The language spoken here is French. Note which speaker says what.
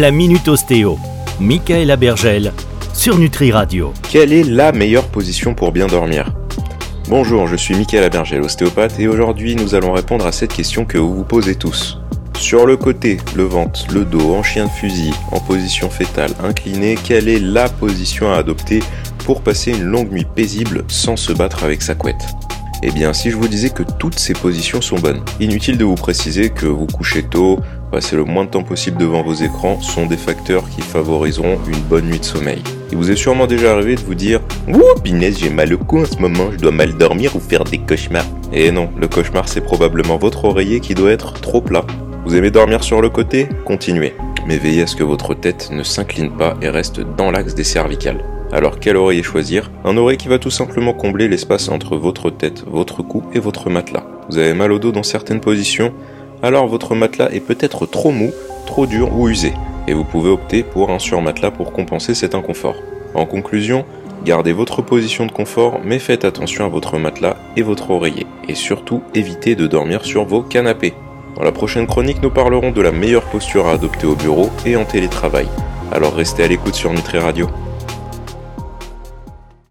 Speaker 1: la Minute Ostéo. Michaela Bergel sur Nutri Radio.
Speaker 2: Quelle est la meilleure position pour bien dormir? Bonjour, je suis Michaela Bergel, ostéopathe, et aujourd'hui nous allons répondre à cette question que vous vous posez tous. Sur le côté, le ventre, le dos, en chien de fusil, en position fétale, incliné, quelle est la position à adopter pour passer une longue nuit paisible sans se battre avec sa couette? Eh bien, si je vous disais que toutes ces positions sont bonnes, inutile de vous préciser que vous couchez tôt, passer le moins de temps possible devant vos écrans sont des facteurs qui favoriseront une bonne nuit de sommeil. Il vous est sûrement déjà arrivé de vous dire Ouh, Pinès, j'ai mal au cou en ce moment, je dois mal dormir ou faire des cauchemars. Et non, le cauchemar c'est probablement votre oreiller qui doit être trop plat. Vous aimez dormir sur le côté? Continuez. Mais veillez à ce que votre tête ne s'incline pas et reste dans l'axe des cervicales. Alors quel oreiller choisir Un oreiller qui va tout simplement combler l'espace entre votre tête, votre cou et votre matelas. Vous avez mal au dos dans certaines positions Alors votre matelas est peut-être trop mou, trop dur ou usé, et vous pouvez opter pour un surmatelas pour compenser cet inconfort. En conclusion, gardez votre position de confort, mais faites attention à votre matelas et votre oreiller, et surtout évitez de dormir sur vos canapés. Dans la prochaine chronique, nous parlerons de la meilleure posture à adopter au bureau et en télétravail. Alors restez à l'écoute sur Nutri Radio.